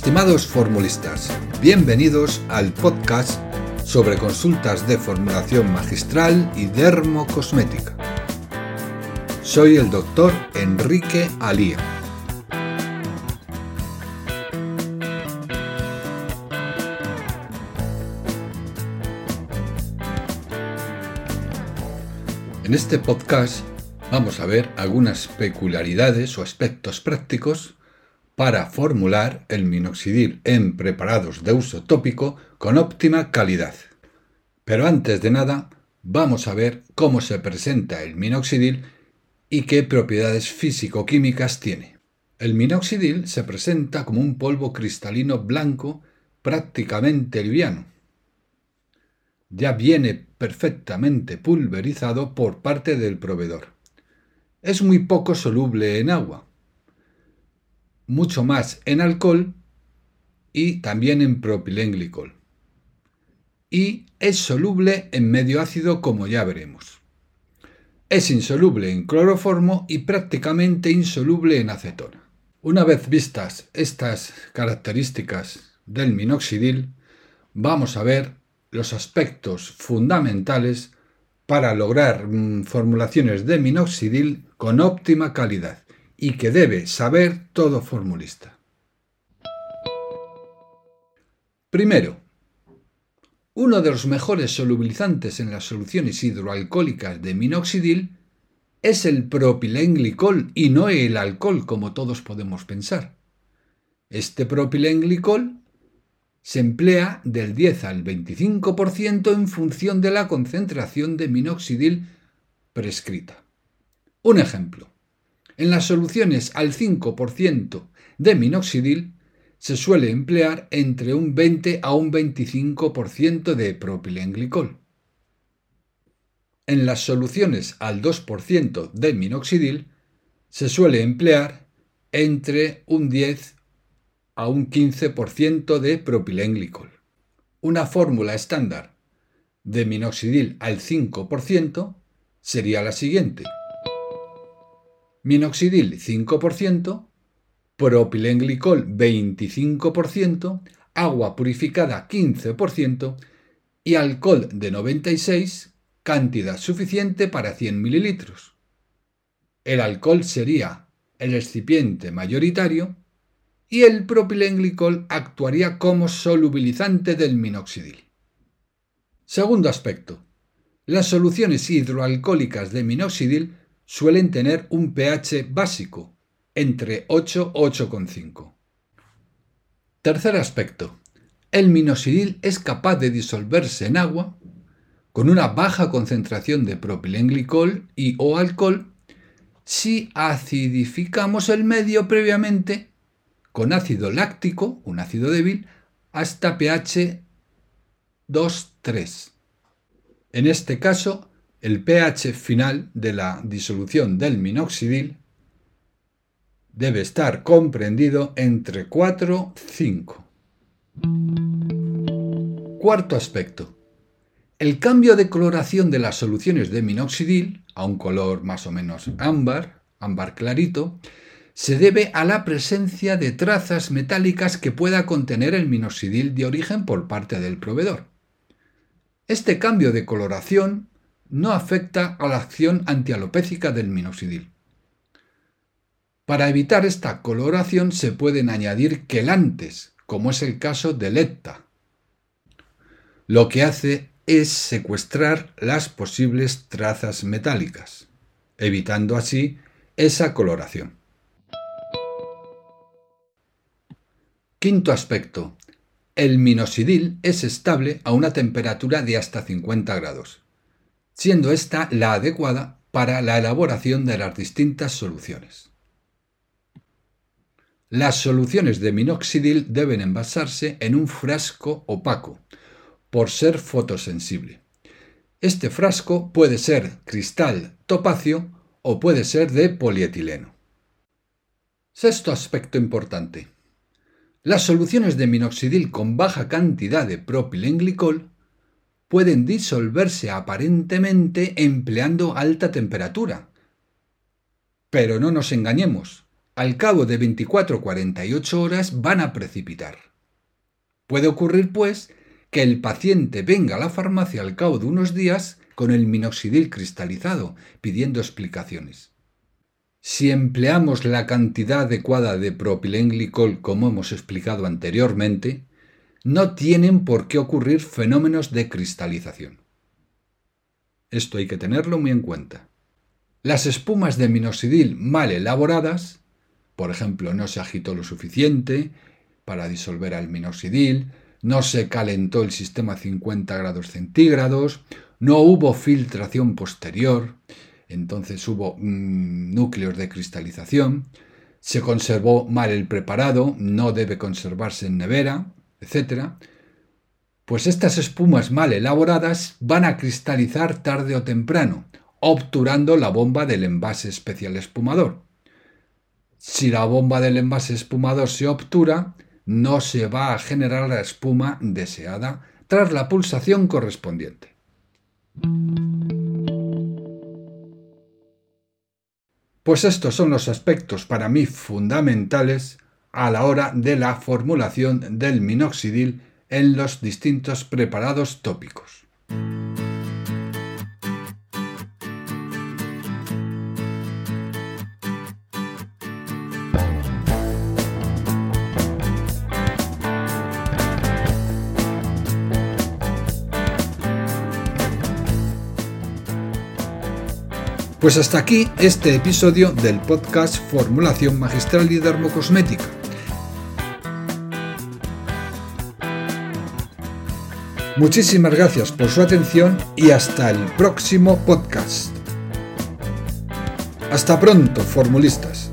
Estimados formulistas, bienvenidos al podcast sobre consultas de formulación magistral y dermocosmética. Soy el doctor Enrique Alía. En este podcast vamos a ver algunas peculiaridades o aspectos prácticos para formular el minoxidil en preparados de uso tópico con óptima calidad. Pero antes de nada, vamos a ver cómo se presenta el minoxidil y qué propiedades físico-químicas tiene. El minoxidil se presenta como un polvo cristalino blanco prácticamente liviano. Ya viene perfectamente pulverizado por parte del proveedor. Es muy poco soluble en agua, mucho más en alcohol y también en propilenglicol. Y es soluble en medio ácido como ya veremos. Es insoluble en cloroformo y prácticamente insoluble en acetona. Una vez vistas estas características del minoxidil, vamos a ver los aspectos fundamentales para lograr mm, formulaciones de minoxidil con óptima calidad y que debe saber todo formulista. Primero, uno de los mejores solubilizantes en las soluciones hidroalcohólicas de minoxidil es el propilenglicol y no el alcohol como todos podemos pensar. Este propilenglicol se emplea del 10 al 25% en función de la concentración de minoxidil prescrita. Un ejemplo. En las soluciones al 5% de minoxidil se suele emplear entre un 20 a un 25% de propilenglicol. En las soluciones al 2% de minoxidil se suele emplear entre un 10 a un 15% de propilenglicol. Una fórmula estándar de minoxidil al 5% sería la siguiente minoxidil 5%, propilenglicol 25%, agua purificada 15% y alcohol de 96, cantidad suficiente para 100 mililitros. El alcohol sería el excipiente mayoritario y el propilenglicol actuaría como solubilizante del minoxidil. Segundo aspecto. Las soluciones hidroalcohólicas de minoxidil suelen tener un pH básico, entre 8 y 8,5. Tercer aspecto. El minoxidil es capaz de disolverse en agua con una baja concentración de propilenglicol y o alcohol si acidificamos el medio previamente con ácido láctico, un ácido débil, hasta pH 2,3. En este caso, el pH final de la disolución del minoxidil debe estar comprendido entre 4 y 5. Cuarto aspecto. El cambio de coloración de las soluciones de minoxidil a un color más o menos ámbar, ámbar clarito, se debe a la presencia de trazas metálicas que pueda contener el minoxidil de origen por parte del proveedor. Este cambio de coloración no afecta a la acción antialopécica del minoxidil. Para evitar esta coloración se pueden añadir quelantes, como es el caso del ETA. Lo que hace es secuestrar las posibles trazas metálicas, evitando así esa coloración. Quinto aspecto. El minoxidil es estable a una temperatura de hasta 50 grados siendo esta la adecuada para la elaboración de las distintas soluciones. Las soluciones de minoxidil deben envasarse en un frasco opaco, por ser fotosensible. Este frasco puede ser cristal topacio o puede ser de polietileno. Sexto aspecto importante. Las soluciones de minoxidil con baja cantidad de propilenglicol pueden disolverse aparentemente empleando alta temperatura. Pero no nos engañemos, al cabo de 24-48 horas van a precipitar. Puede ocurrir, pues, que el paciente venga a la farmacia al cabo de unos días con el minoxidil cristalizado, pidiendo explicaciones. Si empleamos la cantidad adecuada de propilenglicol como hemos explicado anteriormente, no tienen por qué ocurrir fenómenos de cristalización. Esto hay que tenerlo muy en cuenta. Las espumas de minoxidil mal elaboradas, por ejemplo, no se agitó lo suficiente para disolver al minoxidil, no se calentó el sistema a 50 grados centígrados, no hubo filtración posterior, entonces hubo mm, núcleos de cristalización, se conservó mal el preparado, no debe conservarse en nevera, etc. Pues estas espumas mal elaboradas van a cristalizar tarde o temprano, obturando la bomba del envase especial espumador. Si la bomba del envase espumador se obtura, no se va a generar la espuma deseada tras la pulsación correspondiente. Pues estos son los aspectos para mí fundamentales a la hora de la formulación del minoxidil en los distintos preparados tópicos. Pues hasta aquí este episodio del podcast Formulación Magistral y Dermocosmética. Muchísimas gracias por su atención y hasta el próximo podcast. Hasta pronto, formulistas.